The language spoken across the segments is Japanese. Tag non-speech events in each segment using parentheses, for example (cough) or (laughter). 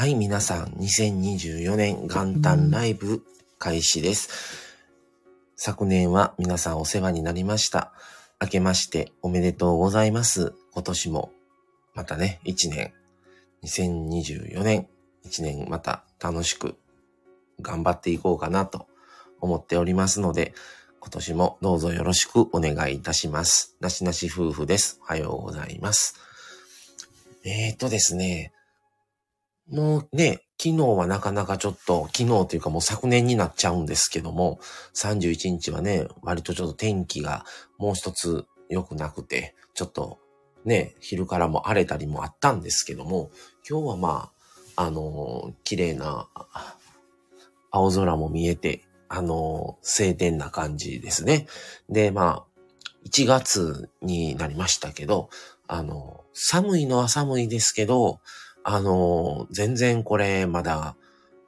はい、皆さん、2024年元旦ライブ開始です。昨年は皆さんお世話になりました。明けましておめでとうございます。今年もまたね、1年、2024年、1年また楽しく頑張っていこうかなと思っておりますので、今年もどうぞよろしくお願いいたします。なしなし夫婦です。おはようございます。えーとですね、もうね、昨日はなかなかちょっと、昨日というかもう昨年になっちゃうんですけども、31日はね、割とちょっと天気がもう一つ良くなくて、ちょっとね、昼からも荒れたりもあったんですけども、今日はまあ、あのー、綺麗な青空も見えて、あのー、晴天な感じですね。で、まあ、1月になりましたけど、あのー、寒いのは寒いですけど、あの、全然これまだ、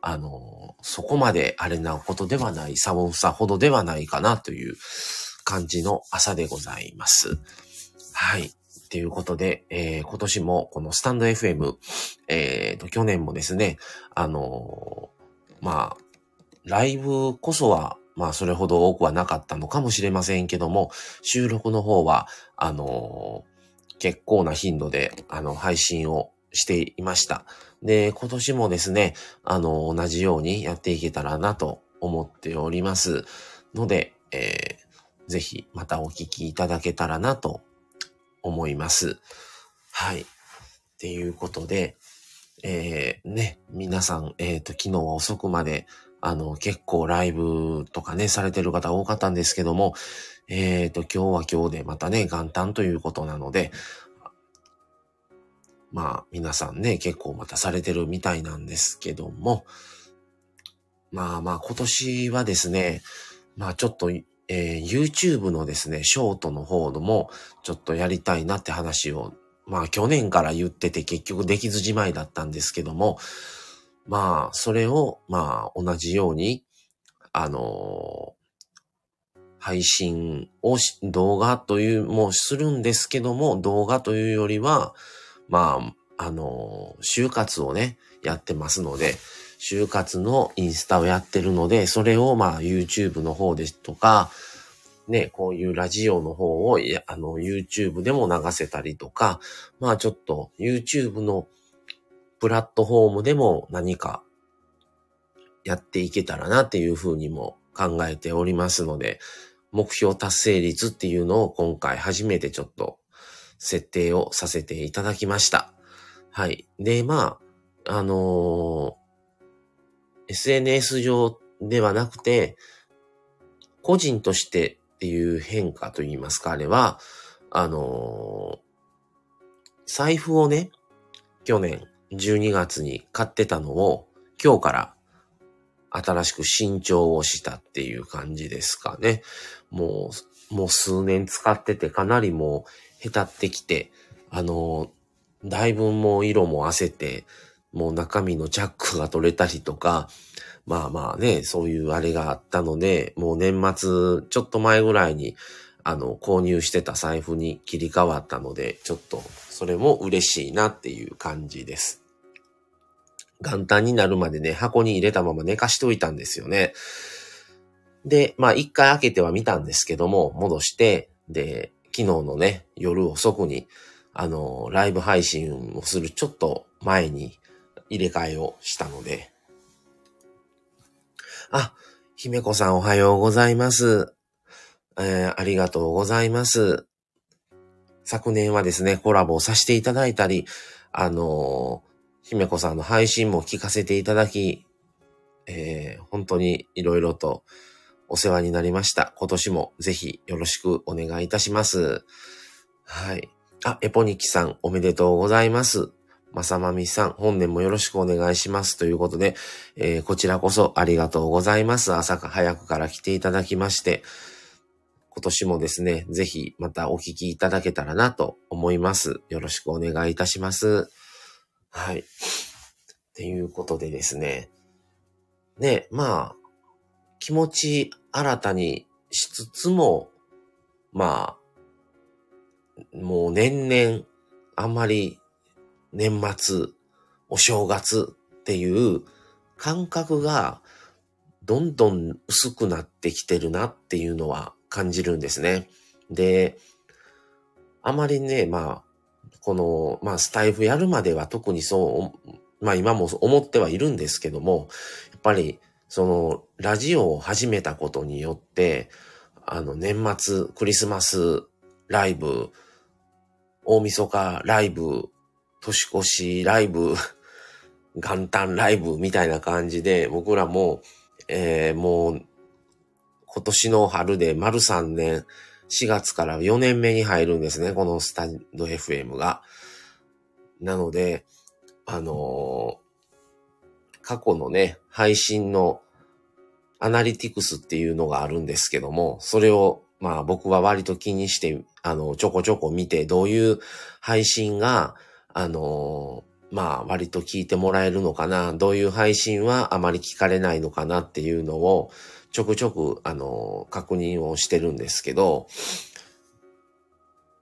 あの、そこまであれなことではない、寒さほどではないかなという感じの朝でございます。はい。ということで、えー、今年もこのスタンド FM、えー、と、去年もですね、あのー、まあ、ライブこそは、まあ、それほど多くはなかったのかもしれませんけども、収録の方は、あのー、結構な頻度で、あの、配信をしていました。で、今年もですね、あの、同じようにやっていけたらなと思っておりますので、えー、ぜひまたお聞きいただけたらなと思います。はい。っていうことで、えー、ね、皆さん、えっ、ー、と、昨日は遅くまで、あの、結構ライブとかね、されてる方多かったんですけども、えっ、ー、と、今日は今日でまたね、元旦ということなので、まあ皆さんね、結構またされてるみたいなんですけども、まあまあ今年はですね、まあちょっと、えー、YouTube のですね、ショートの方でもちょっとやりたいなって話を、まあ去年から言ってて結局できずじまいだったんですけども、まあそれをまあ同じように、あのー、配信をし動画というもうするんですけども、動画というよりは、まあ、あの、就活をね、やってますので、就活のインスタをやってるので、それをまあ YouTube の方ですとか、ね、こういうラジオの方を、あの、YouTube でも流せたりとか、まあちょっと YouTube のプラットフォームでも何かやっていけたらなっていうふうにも考えておりますので、目標達成率っていうのを今回初めてちょっと設定をさせていただきました。はい。で、まあ、あのー、SNS 上ではなくて、個人としてっていう変化といいますか、あれは、あのー、財布をね、去年12月に買ってたのを、今日から新しく新調をしたっていう感じですかね。もう、もう数年使っててかなりもうへたってきて、あの、だいぶもう色も褪せて、もう中身のジャックが取れたりとか、まあまあね、そういうあれがあったので、もう年末、ちょっと前ぐらいに、あの、購入してた財布に切り替わったので、ちょっと、それも嬉しいなっていう感じです。元旦になるまでね、箱に入れたまま寝かしといたんですよね。で、まあ一回開けては見たんですけども、戻して、で、昨日のね、夜遅くに、あの、ライブ配信をするちょっと前に入れ替えをしたので。あ、姫子さんおはようございます。えー、ありがとうございます。昨年はですね、コラボをさせていただいたり、あのー、姫子さんの配信も聞かせていただき、えー、本当にいろいろとお世話になりました。今年もぜひよろしくお願いいたします。はい。あ、エポニキさんおめでとうございます。まさまみさん、本年もよろしくお願いします。ということで、えー、こちらこそありがとうございます。朝か早くから来ていただきまして、今年もですね、ぜひまたお聞きいただけたらなと思います。よろしくお願いいたします。はい。っていうことでですね。ね、まあ、気持ち新たにしつつも、まあ、もう年々、あんまり年末、お正月っていう感覚がどんどん薄くなってきてるなっていうのは感じるんですね。で、あまりね、まあ、この、まあ、スタイフやるまでは特にそう、まあ今も思ってはいるんですけども、やっぱり、その、ラジオを始めたことによって、あの、年末、クリスマスライブ、大晦日ライブ、年越しライブ、(laughs) 元旦ライブみたいな感じで、僕らも、えー、もう、今年の春で丸3年、4月から4年目に入るんですね、このスタンド FM が。なので、あのー、過去のね、配信のアナリティクスっていうのがあるんですけども、それを、まあ僕は割と気にして、あの、ちょこちょこ見て、どういう配信が、あの、まあ割と聞いてもらえるのかな、どういう配信はあまり聞かれないのかなっていうのを、ちょくちょく、あの、確認をしてるんですけど、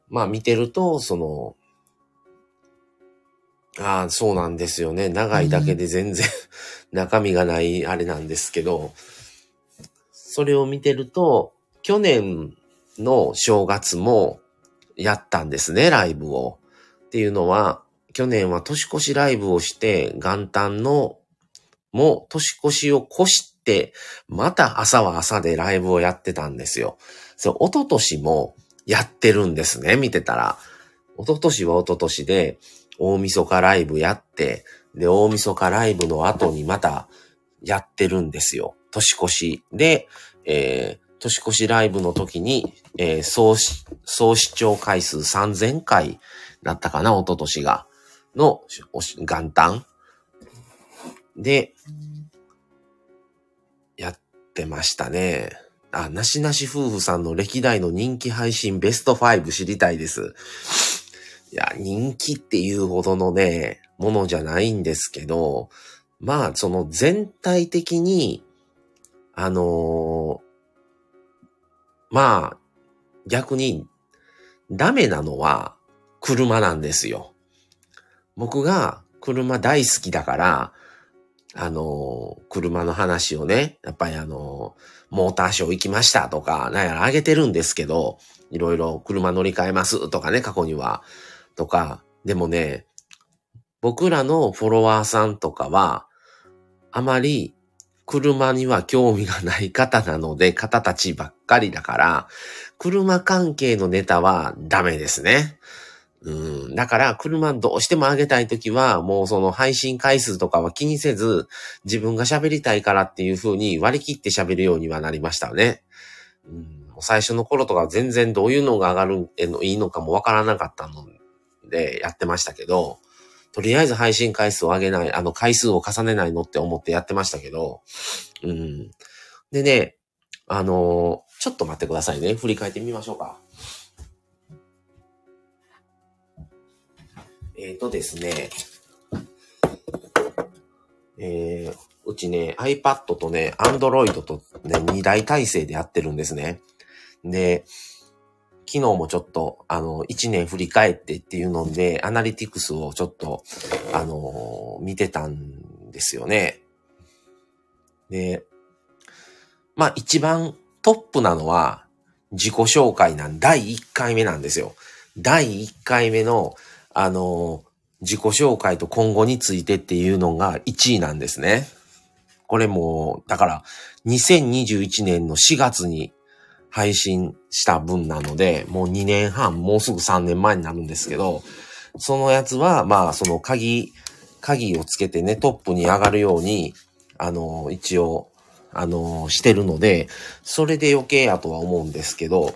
まあ見てると、その、ああ、そうなんですよね。長いだけで全然中身がないあれなんですけど、それを見てると、去年の正月もやったんですね、ライブを。っていうのは、去年は年越しライブをして、元旦のも年越しを越し、また朝は朝でライブをやってたんですよ。そう、一昨年もやってるんですね、見てたら。一昨年は一昨年で、大晦日ライブやって、で、大晦日ライブの後にまたやってるんですよ。年越し。で、えー、年越しライブの時に、えー、総、総視聴回数3000回だったかな、一昨年が。の、元旦。で、やってましたね。あ、なしなし夫婦さんの歴代の人気配信ベスト5知りたいです。いや、人気っていうほどのね、ものじゃないんですけど、まあ、その全体的に、あのー、まあ、逆に、ダメなのは車なんですよ。僕が車大好きだから、あの、車の話をね、やっぱりあの、モーターショー行きましたとか、なんやらあげてるんですけど、いろいろ車乗り換えますとかね、過去には。とか、でもね、僕らのフォロワーさんとかは、あまり車には興味がない方なので、方たちばっかりだから、車関係のネタはダメですね。うん。だから、車どうしても上げたいときは、もうその配信回数とかは気にせず、自分が喋りたいからっていう風に割り切って喋るようにはなりましたね。うん。最初の頃とか全然どういうのが上がるのいいのかもわからなかったのでやってましたけど、とりあえず配信回数を上げない、あの回数を重ねないのって思ってやってましたけど、うん。でね、あの、ちょっと待ってくださいね。振り返ってみましょうか。えっ、ー、とですね、えー、うちね、iPad とね、Android とね、2台体制でやってるんですね。で、昨日もちょっと、あの、1年振り返ってっていうので、アナリティクスをちょっと、あの、見てたんですよね。で、まあ一番トップなのは、自己紹介なん第1回目なんですよ。第1回目の、あの、自己紹介と今後についてっていうのが1位なんですね。これも、だから、2021年の4月に配信した分なので、もう2年半、もうすぐ3年前になるんですけど、そのやつは、まあ、その鍵、鍵をつけてね、トップに上がるように、あの、一応、あの、してるので、それで余計やとは思うんですけど、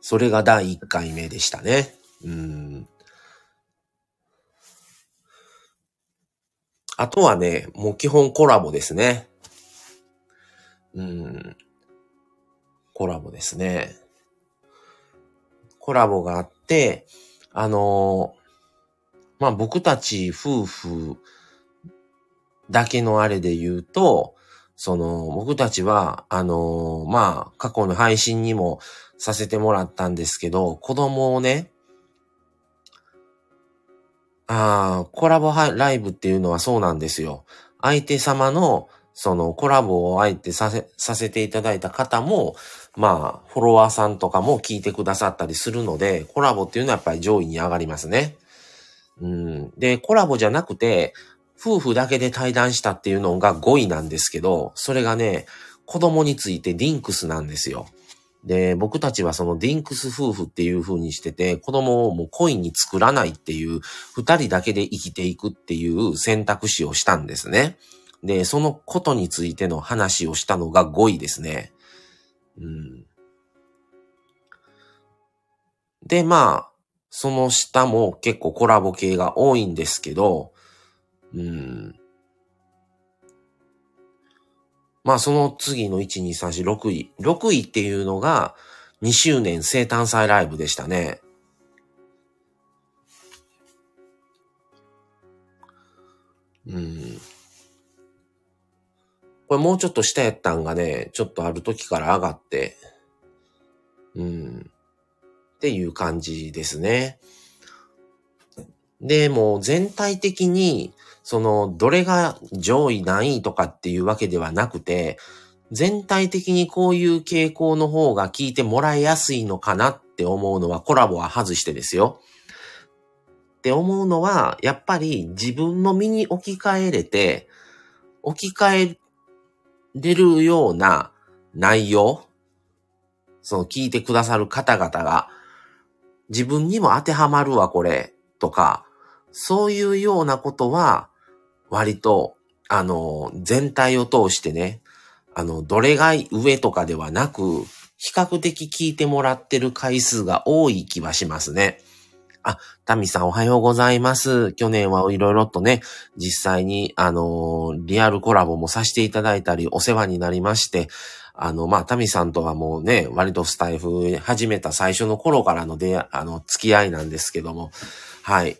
それが第1回目でしたね。うん。あとはね、もう基本コラボですね。うん。コラボですね。コラボがあって、あのー、まあ、僕たち夫婦だけのあれで言うと、その、僕たちは、あのー、まあ、過去の配信にもさせてもらったんですけど、子供をね、ああ、コラボライブっていうのはそうなんですよ。相手様の、そのコラボを相手させ、させていただいた方も、まあ、フォロワーさんとかも聞いてくださったりするので、コラボっていうのはやっぱり上位に上がりますね。うん。で、コラボじゃなくて、夫婦だけで対談したっていうのが5位なんですけど、それがね、子供についてディンクスなんですよ。で、僕たちはそのディンクス夫婦っていう風にしてて、子供をもう故意に作らないっていう、二人だけで生きていくっていう選択肢をしたんですね。で、そのことについての話をしたのが5位ですね。うん。で、まあ、その下も結構コラボ系が多いんですけど、うん。まあその次の1、2、3、4、6位。6位っていうのが2周年生誕祭ライブでしたね。うん。これもうちょっと下やったんがね、ちょっとある時から上がって、うん。っていう感じですね。で、も全体的にその、どれが上位何位とかっていうわけではなくて、全体的にこういう傾向の方が聞いてもらいやすいのかなって思うのはコラボは外してですよ。って思うのは、やっぱり自分の身に置き換えれて、置き換えれるような内容、その聞いてくださる方々が、自分にも当てはまるわ、これ、とか、そういうようなことは、割と、あの、全体を通してね、あの、どれが上とかではなく、比較的聞いてもらってる回数が多い気はしますね。あ、タミさんおはようございます。去年はいろいろとね、実際に、あのリアルコラボもさせていただいたり、お世話になりまして、あの、まあ、タミさんとはもうね、割とスタイフ始めた最初の頃からので、あの、付き合いなんですけども、はい。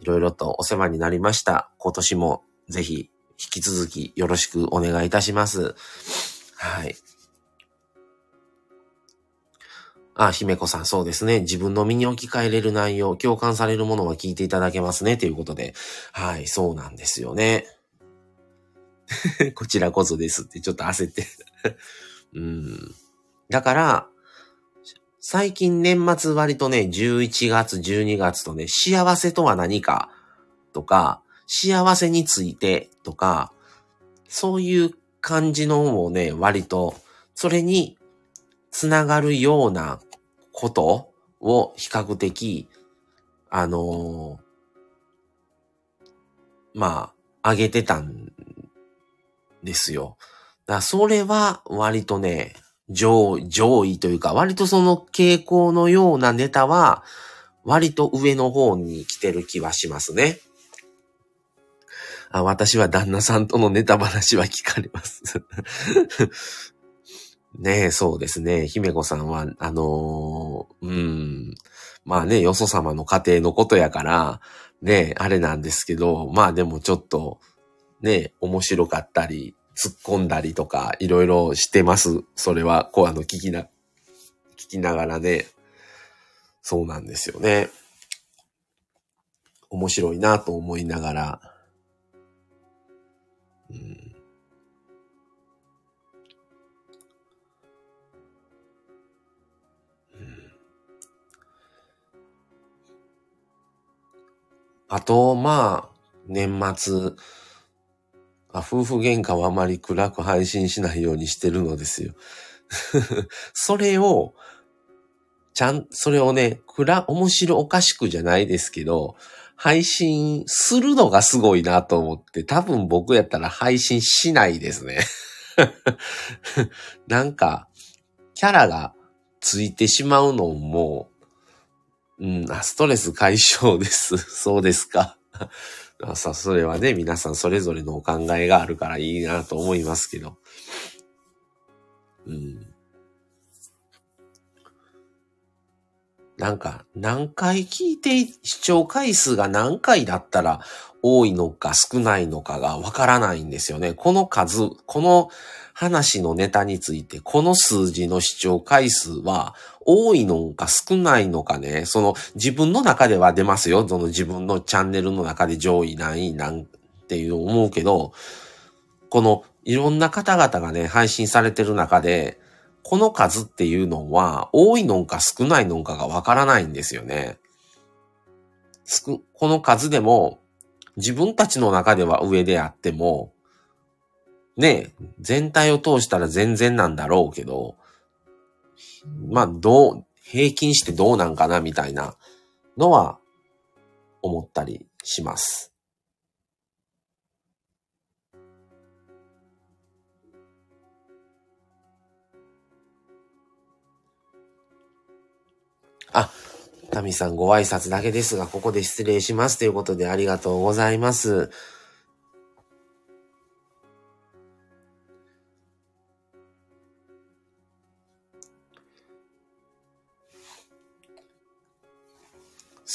いろいろとお世話になりました。今年もぜひ引き続きよろしくお願いいたします。はい。あ、姫子さん、そうですね。自分の身に置き換えれる内容、共感されるものは聞いていただけますね。ということで。はい、そうなんですよね。(laughs) こちらこそですってちょっと焦って (laughs) うん。だから、最近年末割とね、11月、12月とね、幸せとは何かとか、幸せについてとか、そういう感じのをね、割と、それにつながるようなことを比較的、あのー、まあ、あげてたんですよ。だそれは割とね、上位、上位というか、割とその傾向のようなネタは、割と上の方に来てる気はしますね。あ私は旦那さんとのネタ話は聞かれます (laughs) ねえ、そうですね。姫子さんは、あのー、うん。まあね、よそ様の家庭のことやから、ねえ、あれなんですけど、まあでもちょっと、ねえ面白かったり、突っ込んだりとか、いろいろしてます。それは、こう、あの、聞きな、聞きながらね。そうなんですよね。面白いなと思いながら。うん、あと、まあ、年末、あ夫婦喧嘩はあまり暗く配信しないようにしてるのですよ。(laughs) それを、ちゃん、それをね、暗、面白おかしくじゃないですけど、配信するのがすごいなと思って、多分僕やったら配信しないですね。(laughs) なんか、キャラがついてしまうのも、うん、ストレス解消です。(laughs) そうですか。さ、それはね、皆さんそれぞれのお考えがあるからいいなと思いますけど。うん。なんか、何回聞いて、視聴回数が何回だったら多いのか少ないのかがわからないんですよね。この数、この話のネタについて、この数字の視聴回数は多いのか少ないのかね、その自分の中では出ますよ。その自分のチャンネルの中で上位何位なんていう思うけど、このいろんな方々がね、配信されてる中で、この数っていうのは多いのか少ないのかがわからないんですよね。この数でも自分たちの中では上であっても、ね、全体を通したら全然なんだろうけど、まあ、どう、平均してどうなんかなみたいなのは思ったりします。あ、タミさんご挨拶だけですが、ここで失礼しますということでありがとうございます。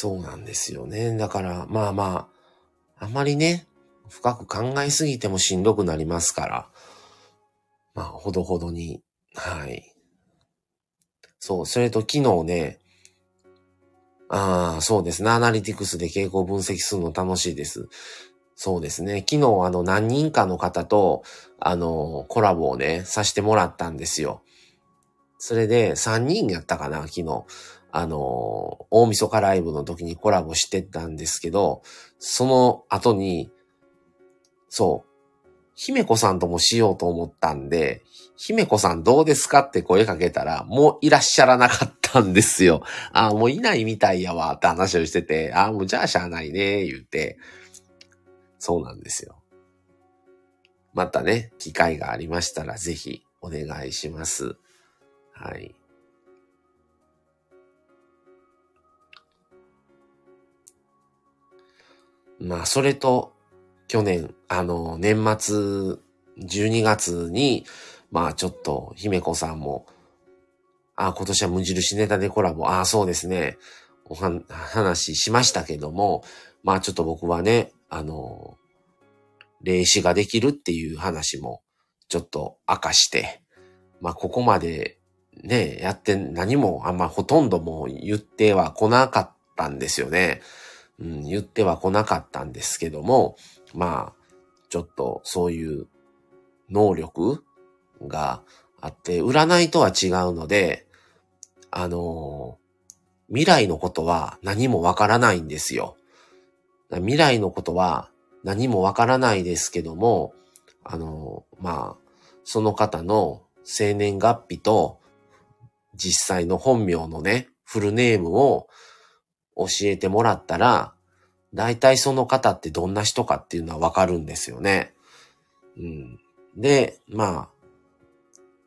そうなんですよね。だから、まあまあ、あまりね、深く考えすぎてもしんどくなりますから、まあ、ほどほどに、はい。そう、それと昨日ね、ああ、そうですね。アナリティクスで傾向分析するの楽しいです。そうですね。昨日あの何人かの方とあのコラボをね、させてもらったんですよ。それで3人やったかな、昨日。あの、大晦日ライブの時にコラボしてたんですけど、その後に、そう、姫子さんともしようと思ったんで、姫子さんどうですかって声かけたら、もういらっしゃらなかったんですよ。ああ、もういないみたいやわって話をしてて、あ、もうじゃあしゃあないね、言うて。そうなんですよ。またね、機会がありましたらぜひお願いします。はい。まあ、それと、去年、あの、年末、12月に、まあちょっと、姫子さんも、あ、今年は無印ネタでコラボ、あ、そうですね、おは、話しましたけども、まあちょっと僕はね、あの、霊視ができるっていう話も、ちょっと明かして、まあここまでね、やって何もあんまほとんどもう言っては来なかったんですよね。うん、言っては来なかったんですけども、まあ、ちょっとそういう能力があって、占いとは違うので、あの未来のことは何もわからないんですよ。未来のことは何もわからないですけども、あのまあ、その方の生年月日と実際の本名のね、フルネームを教えてもらったら、大体その方ってどんな人かっていうのはわかるんですよね。うん。で、ま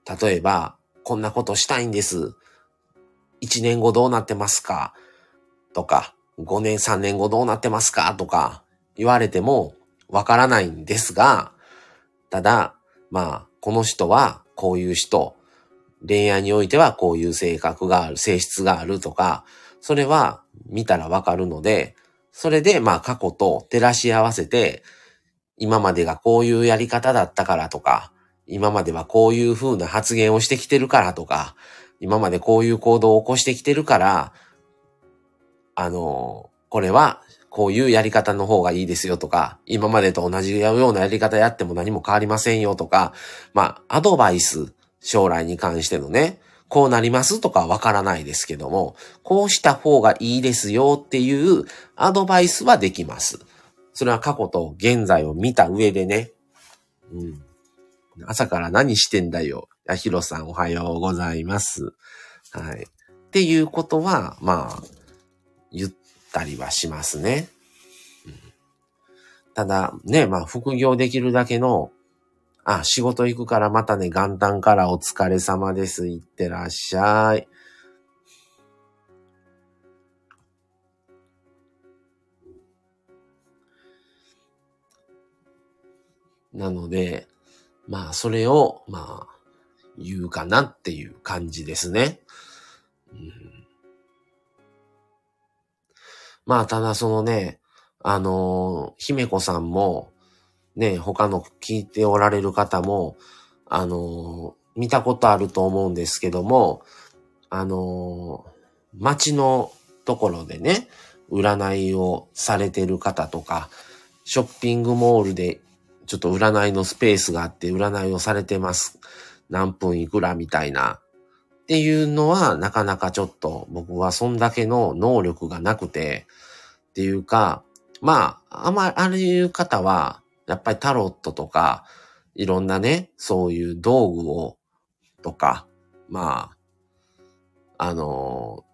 あ、例えば、こんなことしたいんです。1年後どうなってますか？とか、5年、3年後どうなってますか？とか言われてもわからないんですが、ただ、まあ、この人はこういう人、恋愛においてはこういう性格がある、性質があるとか、それは見たらわかるので、それで、まあ過去と照らし合わせて、今までがこういうやり方だったからとか、今まではこういう風な発言をしてきてるからとか、今までこういう行動を起こしてきてるから、あの、これはこういうやり方の方がいいですよとか、今までと同じようなやり方やっても何も変わりませんよとか、まあ、アドバイス、将来に関してのね、こうなりますとかわからないですけども、こうした方がいいですよっていうアドバイスはできます。それは過去と現在を見た上でね。うん。朝から何してんだよ。やひろさんおはようございます。はい。っていうことは、まあ、言ったりはしますね。うん、ただ、ね、まあ、副業できるだけのあ、仕事行くからまたね、元旦からお疲れ様です。いってらっしゃい。なので、まあ、それを、まあ、言うかなっていう感じですね。うん、まあ、ただそのね、あのー、姫子さんも、ね、他の聞いておられる方も、あの、見たことあると思うんですけども、あの、街のところでね、占いをされてる方とか、ショッピングモールでちょっと占いのスペースがあって占いをされてます。何分いくらみたいな。っていうのはなかなかちょっと僕はそんだけの能力がなくて、っていうか、まあ、あまり、ああいう方は、やっぱりタロットとか、いろんなね、そういう道具を、とか、まあ、あの、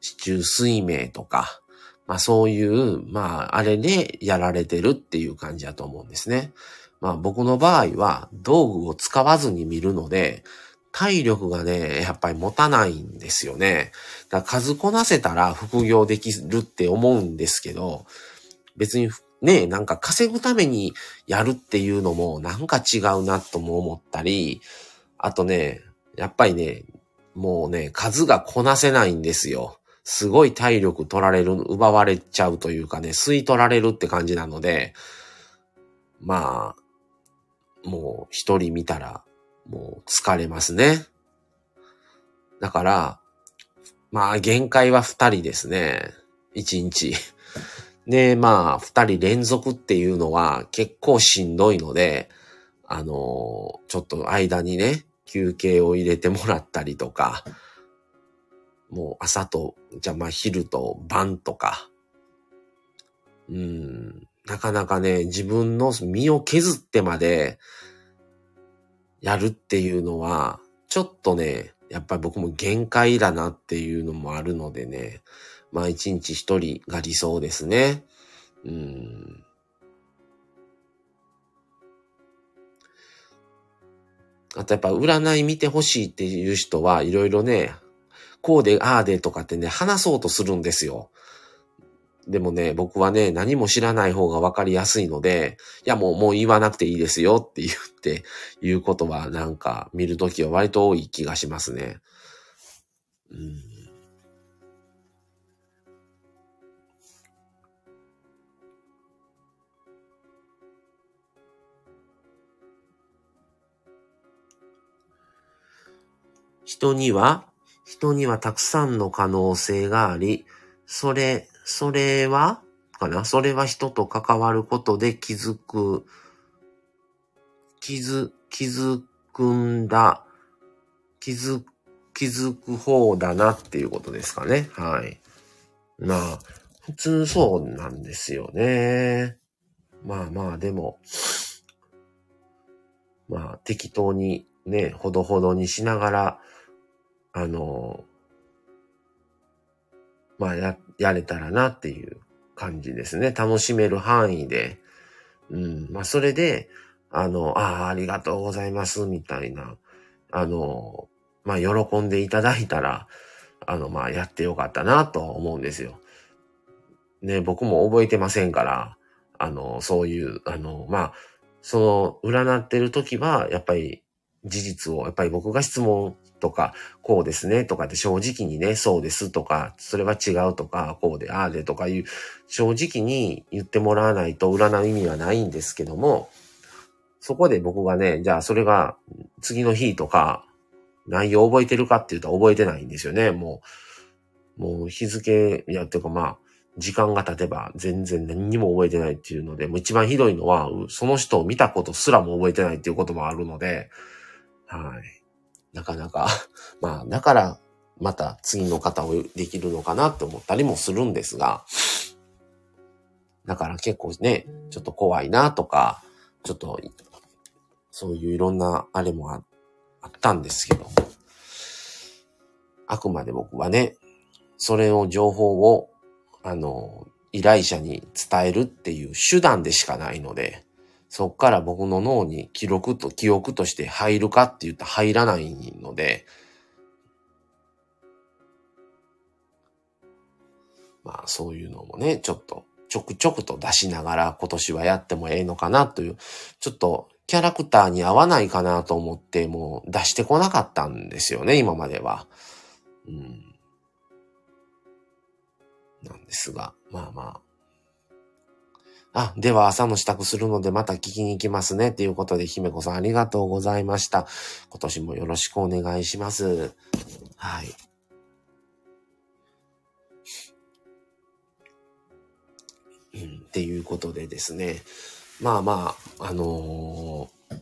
市中水明とか、まあそういう、まああれでやられてるっていう感じだと思うんですね。まあ僕の場合は道具を使わずに見るので、体力がね、やっぱり持たないんですよね。だから数こなせたら副業できるって思うんですけど、別にね、なんか稼ぐためにやるっていうのもなんか違うなとも思ったり、あとね、やっぱりね、もうね、数がこなせないんですよ。すごい体力取られる、奪われちゃうというかね、吸い取られるって感じなので、まあ、もう一人見たら、もう疲れますね。だから、まあ限界は二人ですね。一日。で、まあ二人連続っていうのは結構しんどいので、あのちょっと間にね、休憩を入れてもらったりとか、もう朝と、じゃあまあ昼と晩とか、うん、なかなかね、自分の身を削ってまでやるっていうのは、ちょっとね、やっぱり僕も限界だなっていうのもあるのでね、まあ一日一人が理想ですね。うん。あとやっぱ占い見てほしいっていう人はいろいろね、こうで、ああでとかってね、話そうとするんですよ。でもね、僕はね、何も知らない方がわかりやすいので、いやもう、もう言わなくていいですよって言って、言うことはなんか見るときは割と多い気がしますね。うん。人には人にはたくさんの可能性があり、それ、それはかな？それは人と関わることで気づく、気づ、気づくんだ、気づ、気づく方だなっていうことですかね。はい。まあ、普通そうなんですよね。まあまあ、でも、まあ、適当にね、ほどほどにしながら、あの、まあ、や、やれたらなっていう感じですね。楽しめる範囲で。うん。まあ、それで、あの、ああ、ありがとうございます、みたいな、あの、まあ、喜んでいただいたら、あの、まあ、やってよかったなと思うんですよ。ね、僕も覚えてませんから、あの、そういう、あの、まあ、その、占ってる時は、やっぱり、事実を、やっぱり僕が質問とか、こうですねとかって正直にね、そうですとか、それは違うとか、こうで、ああでとかいう、正直に言ってもらわないと占う意味はないんですけども、そこで僕がね、じゃあそれが次の日とか、内容覚えてるかって言うと覚えてないんですよね。もう、もう日付、いや、っていうかまあ、時間が経てば全然何にも覚えてないっていうので、もう一番ひどいのは、その人を見たことすらも覚えてないっていうこともあるので、はい。なかなか (laughs) まあ、だから、また次の方をできるのかなって思ったりもするんですが、だから結構ね、ちょっと怖いなとか、ちょっと、そういういろんなあれもあったんですけど、あくまで僕はね、それを情報を、あの、依頼者に伝えるっていう手段でしかないので、そっから僕の脳に記録と、記憶として入るかって言ったら入らないので、まあそういうのもね、ちょっとちょくちょくと出しながら今年はやってもええのかなという、ちょっとキャラクターに合わないかなと思ってもう出してこなかったんですよね、今までは。うん。なんですが、まあまあ。あ、では朝の支度するのでまた聞きに行きますね。ということで、姫子さんありがとうございました。今年もよろしくお願いします。はい。うん、っていうことでですね。まあまあ、あのー、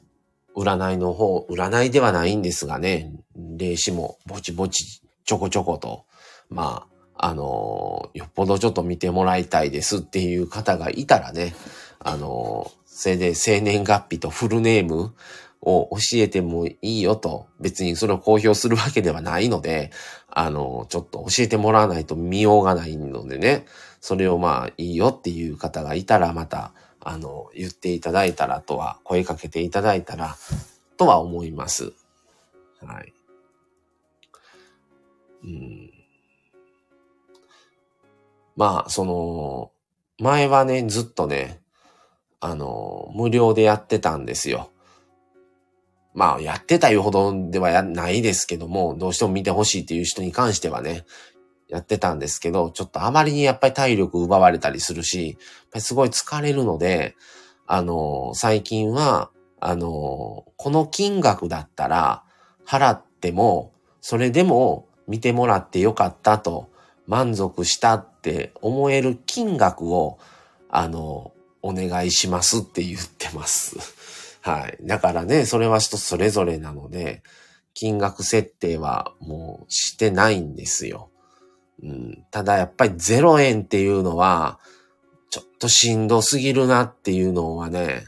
占いの方、占いではないんですがね、霊視もぼちぼちちょこちょこと、まあ、あの、よっぽどちょっと見てもらいたいですっていう方がいたらね、あの、それで生年月日とフルネームを教えてもいいよと、別にそれを公表するわけではないので、あの、ちょっと教えてもらわないと見ようがないのでね、それをまあいいよっていう方がいたらまた、あの、言っていただいたらとは、声かけていただいたら、とは思います。はい。うん。まあ、その、前はね、ずっとね、あの、無料でやってたんですよ。まあ、やってたいうほどではないですけども、どうしても見てほしいっていう人に関してはね、やってたんですけど、ちょっとあまりにやっぱり体力奪われたりするし、すごい疲れるので、あの、最近は、あの、この金額だったら払っても、それでも見てもらってよかったと、満足したって思える金額を、あの、お願いしますって言ってます。(laughs) はい。だからね、それは人それぞれなので、金額設定はもうしてないんですよ。うん、ただやっぱり0円っていうのは、ちょっとしんどすぎるなっていうのはね、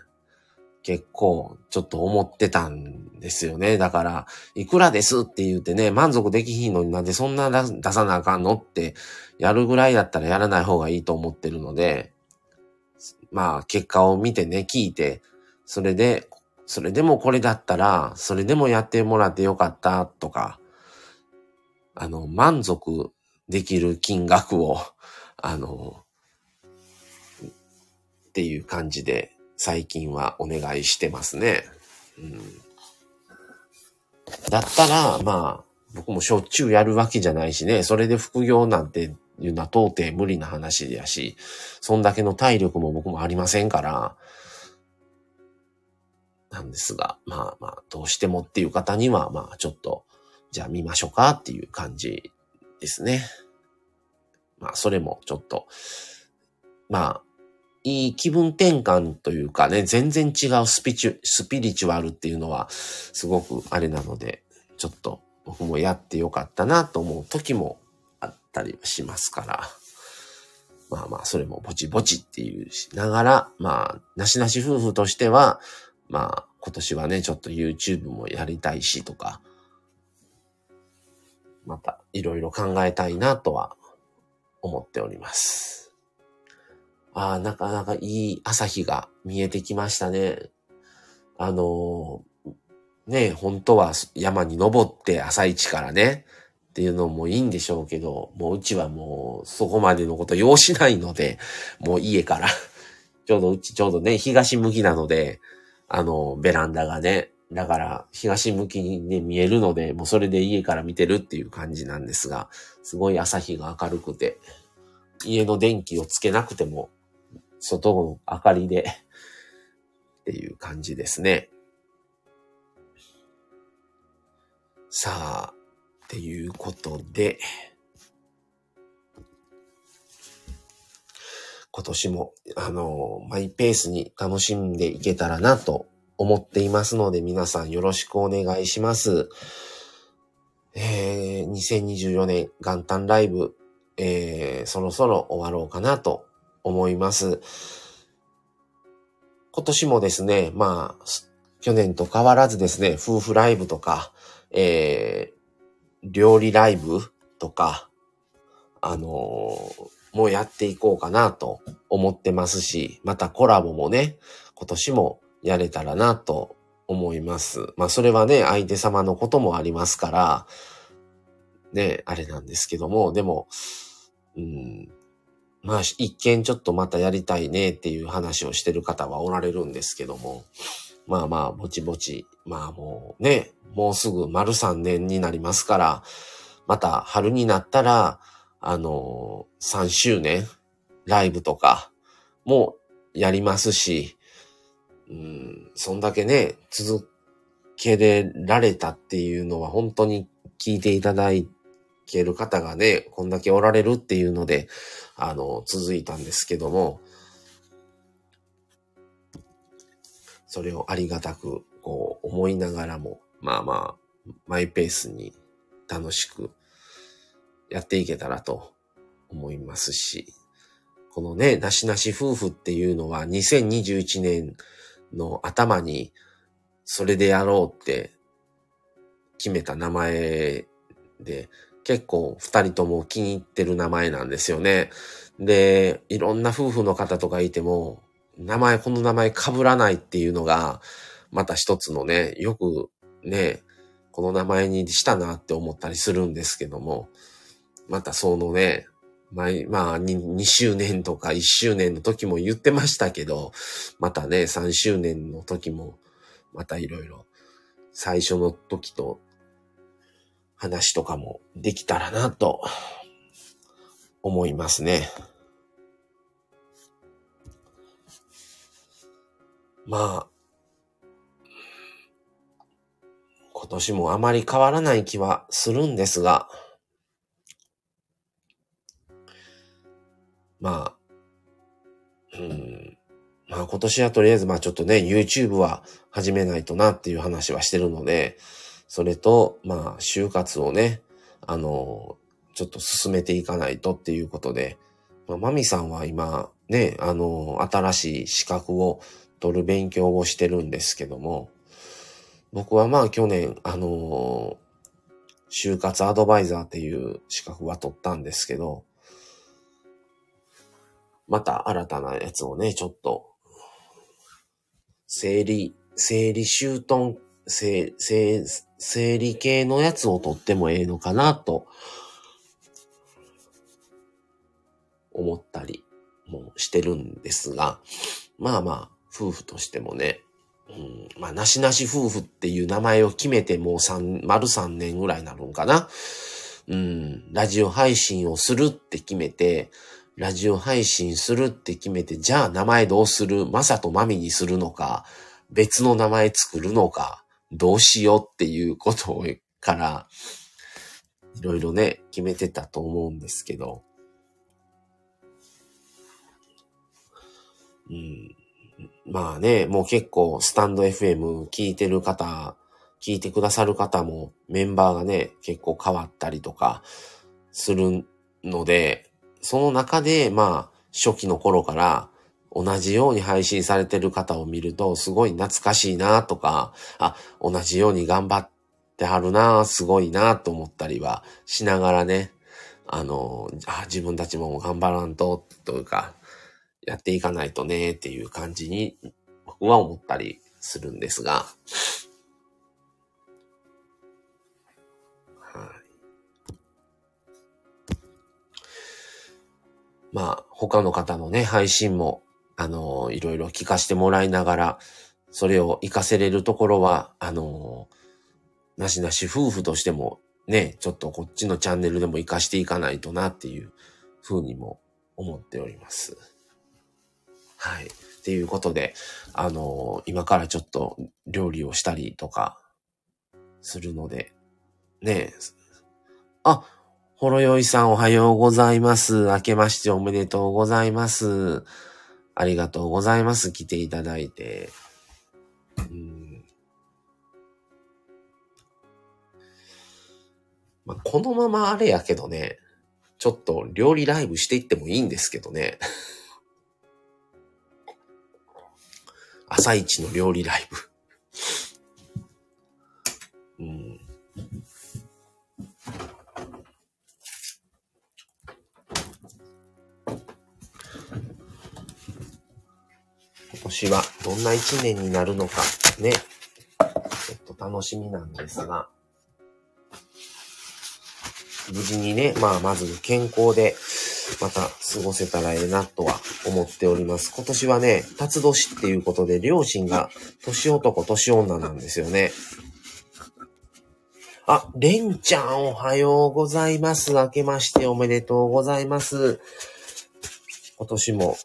結構ちょっと思ってたんですよね。だから、いくらですって言ってね、満足できひんのになんでそんな出さなあかんのってやるぐらいだったらやらない方がいいと思ってるので、まあ結果を見てね、聞いて、それで、それでもこれだったら、それでもやってもらってよかったとか、あの、満足できる金額を、あの、っていう感じで最近はお願いしてますね。うん、だったら、まあ、僕もしょっちゅうやるわけじゃないしね、それで副業なんていうのは到底無理な話やし、そんだけの体力も僕もありませんから、なんですが、まあまあ、どうしてもっていう方には、まあちょっと、じゃあ見ましょうかっていう感じですね。まあ、それもちょっと、まあ、いい気分転換というかね、全然違うスピチュ、スピリチュアルっていうのは、すごくあれなので、ちょっと僕もやってよかったなと思う時もあったりしますから、まあまあ、それもぼちぼちっていうしながら、まあ、なしなし夫婦としては、まあ、今年はね、ちょっと YouTube もやりたいしとか、またいろいろ考えたいなとは思っております。ああ、なかなかいい朝日が見えてきましたね。あのー、ね、本当は山に登って朝一からね、っていうのもいいんでしょうけど、もううちはもうそこまでのこと要しないので、もう家から (laughs) ちょうどうちちょうどね、東向きなので、あの、ベランダがね、だから東向きに、ね、見えるので、もうそれで家から見てるっていう感じなんですが、すごい朝日が明るくて、家の電気をつけなくても、外の明かりで (laughs) っていう感じですね。さあ、っていうことで、今年も、あの、マイペースに楽しんでいけたらなと思っていますので、皆さんよろしくお願いします。えー、2024年元旦ライブ、えー、そろそろ終わろうかなと思います。今年もですね、まあ、去年と変わらずですね、夫婦ライブとか、えー、料理ライブとか、あのー、もうやっていこうかなと思ってますし、またコラボもね、今年もやれたらなと思います。まあそれはね、相手様のこともありますから、ね、あれなんですけども、でも、うん、まあ一見ちょっとまたやりたいねっていう話をしてる方はおられるんですけども、まあまあ、ぼちぼち、まあもうね、もうすぐ丸3年になりますから、また春になったら、あのー、3周年ライブとかもやりますし、うん、そんだけね、続けれられたっていうのは本当に聞いていただける方がね、こんだけおられるっていうので、あの、続いたんですけども、それをありがたく、こう、思いながらも、まあまあ、マイペースに楽しくやっていけたらと思いますし、このね、なしなし夫婦っていうのは2021年の頭にそれでやろうって決めた名前で、結構二人とも気に入ってる名前なんですよね。で、いろんな夫婦の方とかいても、名前、この名前被らないっていうのが、また一つのね、よくね、この名前にしたなって思ったりするんですけども、またそのね、まあ、まあ2、周年とか1周年の時も言ってましたけど、またね、3周年の時も、またいろいろ、最初の時と話とかもできたらなと思いますね。まあ、今年もあまり変わらない気はするんですが、まあ、うん。まあ今年はとりあえずまあちょっとね、YouTube は始めないとなっていう話はしてるので、それと、まあ就活をね、あの、ちょっと進めていかないとっていうことで、まあ、マミさんは今ね、あの、新しい資格を取る勉強をしてるんですけども、僕はまあ去年、あの、就活アドバイザーっていう資格は取ったんですけど、また新たなやつをね、ちょっと、整理、整理周到、整、整、整理系のやつを取ってもええのかなと、思ったりもしてるんですが、まあまあ、夫婦としてもね、うん、まあ、なしなし夫婦っていう名前を決めてもう三、丸三年ぐらいになるんかな。うん、ラジオ配信をするって決めて、ラジオ配信するって決めて、じゃあ名前どうする？マサとマミにするのか、別の名前作るのか、どうしようっていうことから、いろいろね、決めてたと思うんですけど、うん、まあね、もう結構スタンド FM 聞いてる方、聞いてくださる方もメンバーがね、結構変わったりとかするので、その中で、まあ、初期の頃から同じように配信されてる方を見ると、すごい懐かしいなとか、あ、同じように頑張ってはるなすごいなと思ったりはしながらね、あの、あ、自分たちも頑張らんと、というか、やっていかないとね、っていう感じに、僕は思ったりするんですが、まあ、他の方のね、配信も、あのいろいろ聞かせてもらいながら、それを活かせれるところは、あのなしなし夫婦としても、ね、ちょっとこっちのチャンネルでも活かしていかないとなっていうふうにも思っております。はい。っていうことで、あの今からちょっと料理をしたりとかするので、ねあ、ほろよいさんおはようございます。明けましておめでとうございます。ありがとうございます。来ていただいて。うんまあ、このままあれやけどね、ちょっと料理ライブしていってもいいんですけどね。(laughs) 朝一の料理ライブ。年はどんな一年になるのかね、ちょっと楽しみなんですが、無事にね、まあまず健康でまた過ごせたらええなとは思っております。今年はね、辰年っていうことで両親が年男、年女なんですよね。あ、れんちゃんおはようございます。明けましておめでとうございます。今年も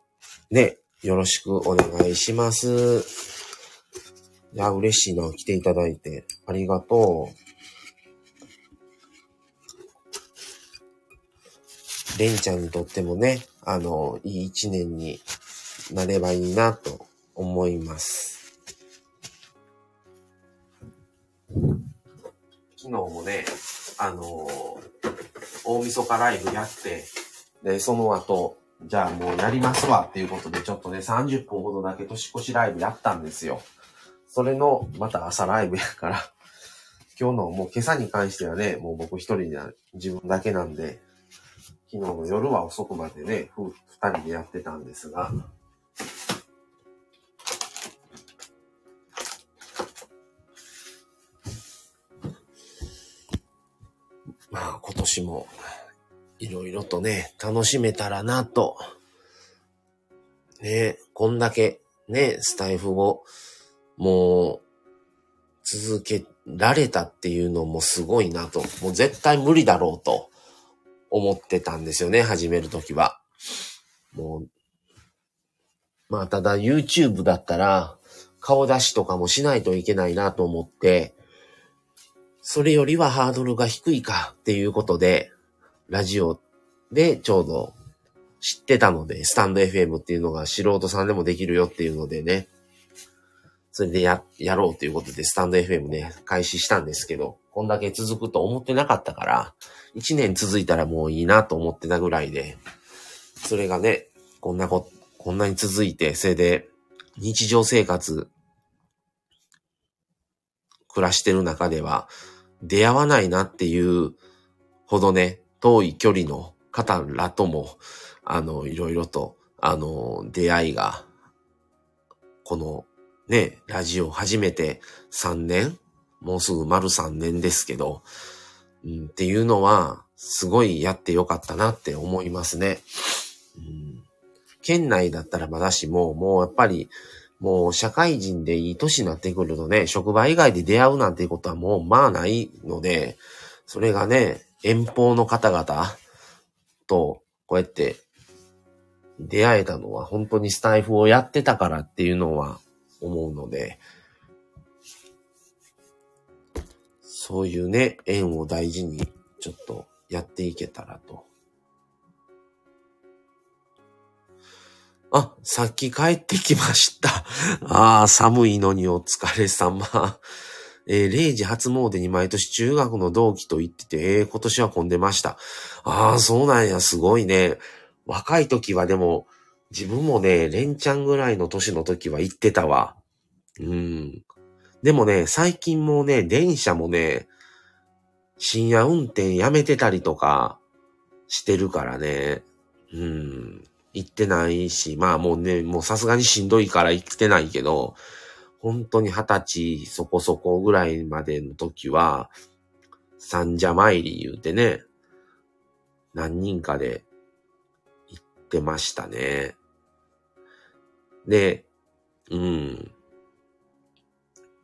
ね、よろしくお願いします。いや、嬉しいな。来ていただいて。ありがとう。れんちゃんにとってもね、あの、いい一年になればいいなと思います。昨日もね、あの大晦日ライブやって、で、その後、じゃあもうやりますわっていうことで、ちょっとね、30分ほどだけ年越しライブやったんですよ。それの、また朝ライブやから、今日のもう今朝に関してはね、もう僕一人で自分だけなんで、昨日の夜は遅くまでね、夫婦二人でやってたんですが、まあ今年もいろいろとね、楽しめたらなと。ねこんだけね、スタイフをもう続けられたっていうのもすごいなと。もう絶対無理だろうと思ってたんですよね、始めるときは。もう、まあただ YouTube だったら顔出しとかもしないといけないなと思って、それよりはハードルが低いかっていうことで、ラジオでちょうど知ってたので、スタンド FM っていうのが素人さんでもできるよっていうのでね、それでや、やろうということでスタンド FM ね、開始したんですけど、こんだけ続くと思ってなかったから、1年続いたらもういいなと思ってたぐらいで、それがね、こんなこ、こんなに続いて、それで日常生活、暮らしてる中では、出会わないなっていうほどね、遠い距離の方らとも、あの、いろいろと、あの、出会いが、この、ね、ラジオ始めて3年もうすぐ丸3年ですけど、うん、っていうのは、すごいやってよかったなって思いますね。うん、県内だったらまだしも、もうやっぱり、もう社会人でいい年になってくるとね、職場以外で出会うなんていうことはもうまあないので、それがね、遠方の方々とこうやって出会えたのは本当にスタイフをやってたからっていうのは思うので、そういうね、縁を大事にちょっとやっていけたらと。あ、さっき帰ってきました。ああ、寒いのにお疲れ様。えー、0時初詣に毎年中学の同期と行ってて、えー、今年は混んでました。ああ、そうなんや、すごいね。若い時はでも、自分もね、レンちゃんぐらいの年の時は行ってたわ。うん。でもね、最近もね、電車もね、深夜運転やめてたりとかしてるからね。うん。行ってないし、まあもうね、もうさすがにしんどいから行ってないけど、本当に二十歳そこそこぐらいまでの時は、三社参り言うてね、何人かで行ってましたね。で、うん。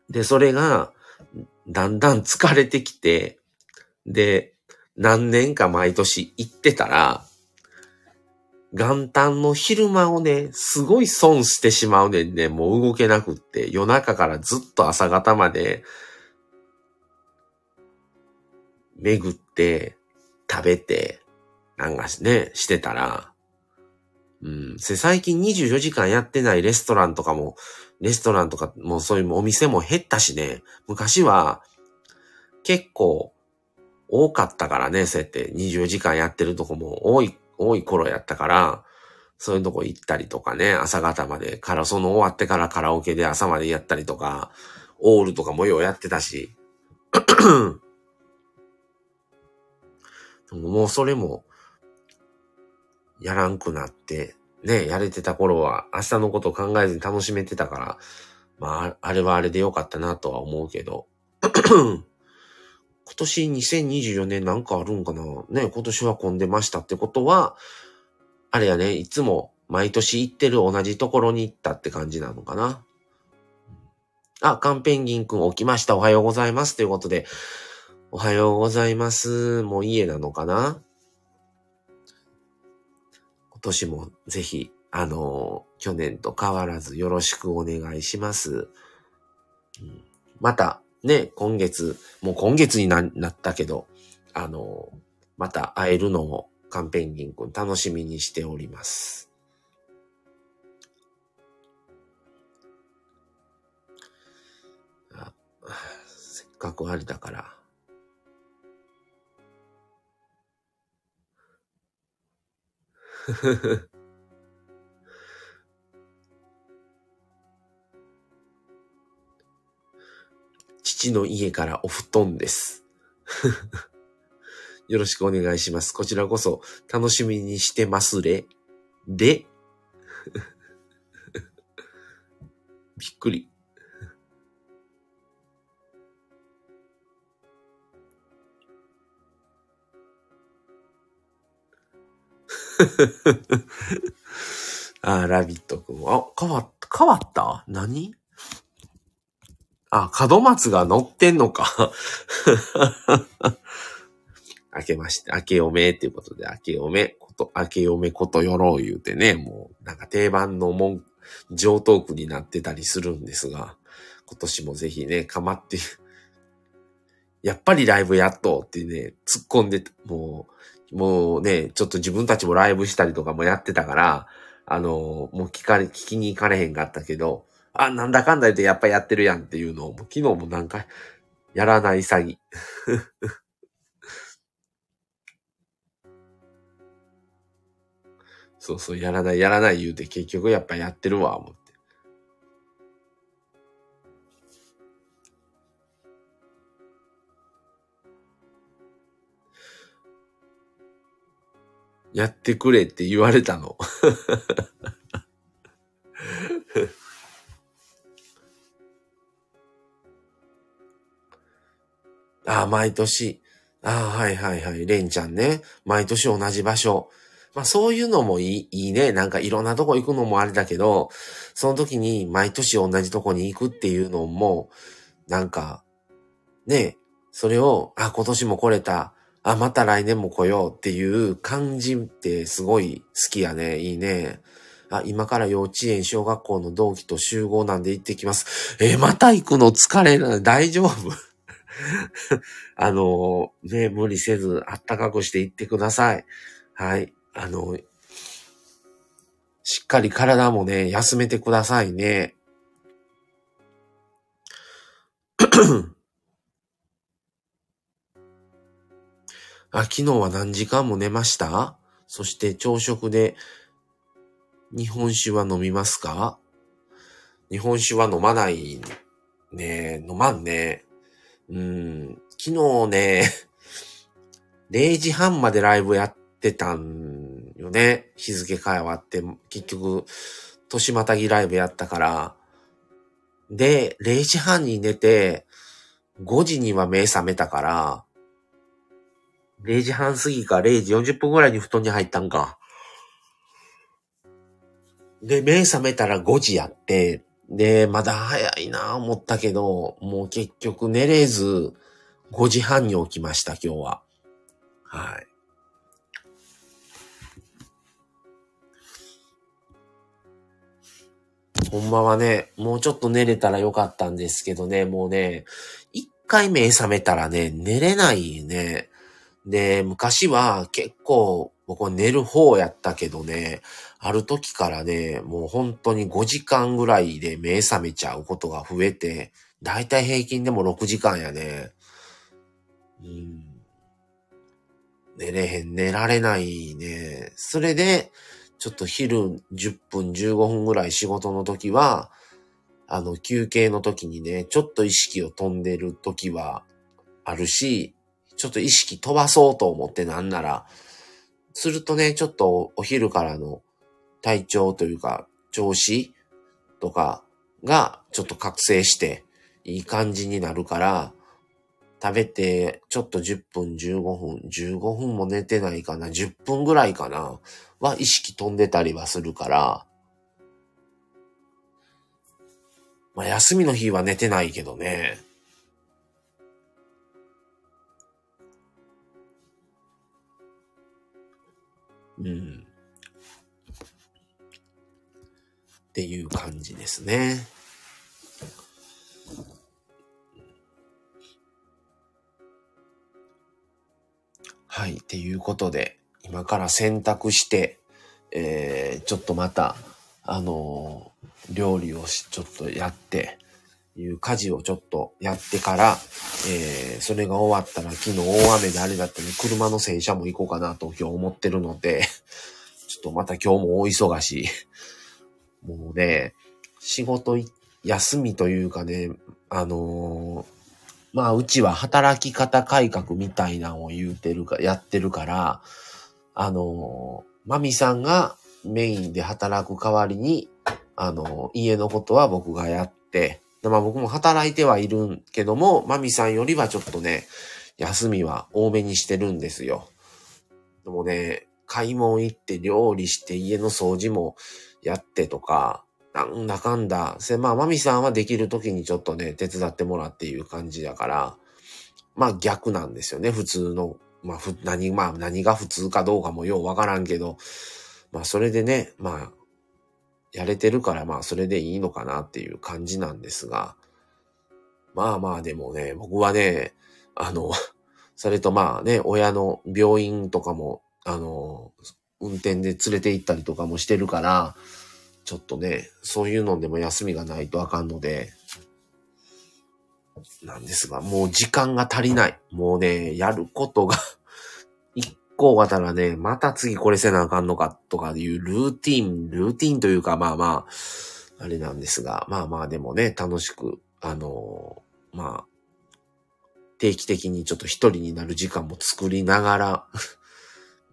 で、それが、だんだん疲れてきて、で、何年か毎年行ってたら、元旦の昼間をね、すごい損してしまうねんね、もう動けなくって、夜中からずっと朝方まで、巡って、食べて、なんかね、してたら、うん。最近24時間やってないレストランとかも、レストランとかもそういうお店も減ったしね、昔は結構多かったからね、そうやって。24時間やってるとこも多い、多い頃やったから、そういうとこ行ったりとかね、朝方までから、その終わってからカラオケで朝までやったりとか、オールとかもようやってたし、(clears throat) もうそれも、やらんくなって、ね、やれてた頃は明日のこと考えずに楽しめてたから、まあ、あれはあれでよかったなとは思うけど。今年2024年なんかあるんかな？ね、今年は混んでましたってことは、あれやね、いつも毎年行ってる同じところに行ったって感じなのかな。あ、カンペンギンくん起きました。おはようございます。ということで、おはようございます。もう家なのかな？今年もぜひ、あの去年と変わらずよろしくお願いします。また、ね、今月、もう今月にななったけど、あのまた会えるのをカンペンギンくん楽しみにしております。あせっかくあれだから。父の家からお布団です。(laughs) よろしくお願いします。こちらこそ楽しみにしてますれ。で、(laughs) びっくり。(laughs) あ、ラビットくん。あ、変わった、変わった？何？あ、門松が乗ってんのか。(laughs) 明けまして、明けおめっていうことで、明けおめ、こと、明けおめことよろう言うてね、もう、なんか定番のもん、上トークになってたりするんですが、今年もぜひね、かまって、やっぱりライブやっとってね、突っ込んで、もう、もうね、ちょっと自分たちもライブしたりとかもやってたから、あの、もう聞かれ、聞きに行かれへんかったけど、あ、なんだかんだ言ってやっぱやってるやんっていうのを、もう昨日も何回、やらない詐欺。(laughs) そうそう、やらない、やらない言うて結局やっぱやってるわ、思って。やってくれって言われたの。(laughs) ああ、毎年。ああ、はいはいはい。レンちゃんね。毎年同じ場所。まあそういうのもいい、いいね。なんかいろんなとこ行くのもあれだけど、その時に毎年同じとこに行くっていうのも、なんか、ね、それを、あ、今年も来れた。あ、また来年も来ようっていう感じってすごい好きやね。いいね。あ、今から幼稚園、小学校の同期と集合なんで行ってきます。え、また行くの疲れる大丈夫？(laughs) あの、ね、無理せず、あったかくして行ってください。はい。あの、しっかり体もね、休めてくださいね。(coughs) あ、昨日は何時間も寝ました？そして朝食で日本酒は飲みますか？日本酒は飲まないね。飲まんね。うん。昨日ね、0時半までライブやってたんよね。日付変わって、結局、年またぎライブやったから。で、0時半に寝て、5時には目覚めたから、0時半過ぎか0時40分ぐらいに布団に入ったんか。で、目覚めたら5時やって、で、まだ早いな思ったけど、もう結局寝れず、5時半に起きました、今日は。はい。ほんまはね、もうちょっと寝れたらよかったんですけどね、もうね、一回目覚めたらね、寝れないね。で、昔は結構僕は寝る方やったけどね、ある時からね、もう本当に5時間ぐらいで目覚めちゃうことが増えて、だいたい平均でも6時間やね。うん。寝れへん、寝られないね。それで、ちょっと昼10分15分ぐらい仕事の時は、あの休憩の時にね、ちょっと意識を飛んでる時はあるし、ちょっと意識飛ばそうと思ってなんなら、するとね、ちょっとお昼からの体調というか、調子とかがちょっと覚醒して、いい感じになるから、食べて、ちょっと10分、15分、15分も寝てないかな、10分ぐらいかな、は意識飛んでたりはするから、まあ、休みの日は寝てないけどね。うん。っていう感じですね。はい。っていうことで、今から選択して、えー、ちょっとまた、あのー、料理をし、ちょっとやって、いう家事をちょっとやってから、えー、それが終わったら昨日大雨であれだったので、車の洗車も行こうかなと今日思ってるので、ちょっとまた今日も大忙しい。もうね、仕事休みというかね、あのー、まあ、うちは働き方改革みたいなのを言うてるか、やってるから、あのー、マミさんがメインで働く代わりに、あのー、家のことは僕がやって、でまあ僕も働いてはいるけども、マミさんよりはちょっとね、休みは多めにしてるんですよ。でもね、買い物行って料理して家の掃除もやってとか、なんだかんだ。せ、まあ、マミさんはできる時にちょっとね、手伝ってもらっていう感じだから、まあ逆なんですよね、普通の。まあ、ふ、何、まあ何が普通かどうかもようわからんけど、まあそれでね、まあ、やれてるからまあそれでいいのかなっていう感じなんですが、まあまあでもね、僕はね、あの、それとまあね、親の病院とかも、あの、運転で連れて行ったりとかもしてるから、ちょっとね、そういうのでも休みがないとあかんので、なんですが、もう時間が足りない。もうね、やることが (laughs) 一個終わったらね、また次これせなあかんのかとかいうルーティン、ルーティンというかまあまあ、あれなんですが、まあまあでもね、楽しく、あのー、まあ、定期的にちょっと一人になる時間も作りながら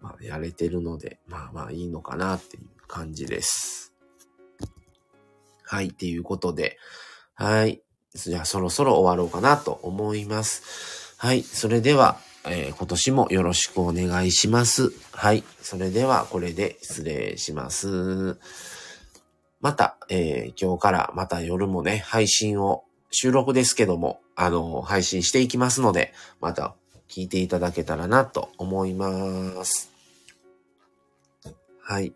まあ、やれてるので、まあまあいいのかなっていう感じです。はい、っていうことで、はい。じゃあそろそろ終わろうかなと思います。はい、それでは、えー、今年もよろしくお願いします。はい、それではこれで失礼します。また、えー、今日からまた夜もね、配信を、収録ですけども、あの、配信していきますので、また聞いていただけたらなと思います。はい。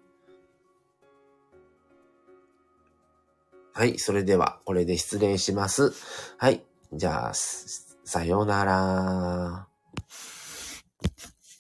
はい。それでは、これで失礼します。はい。じゃあ、さようなら。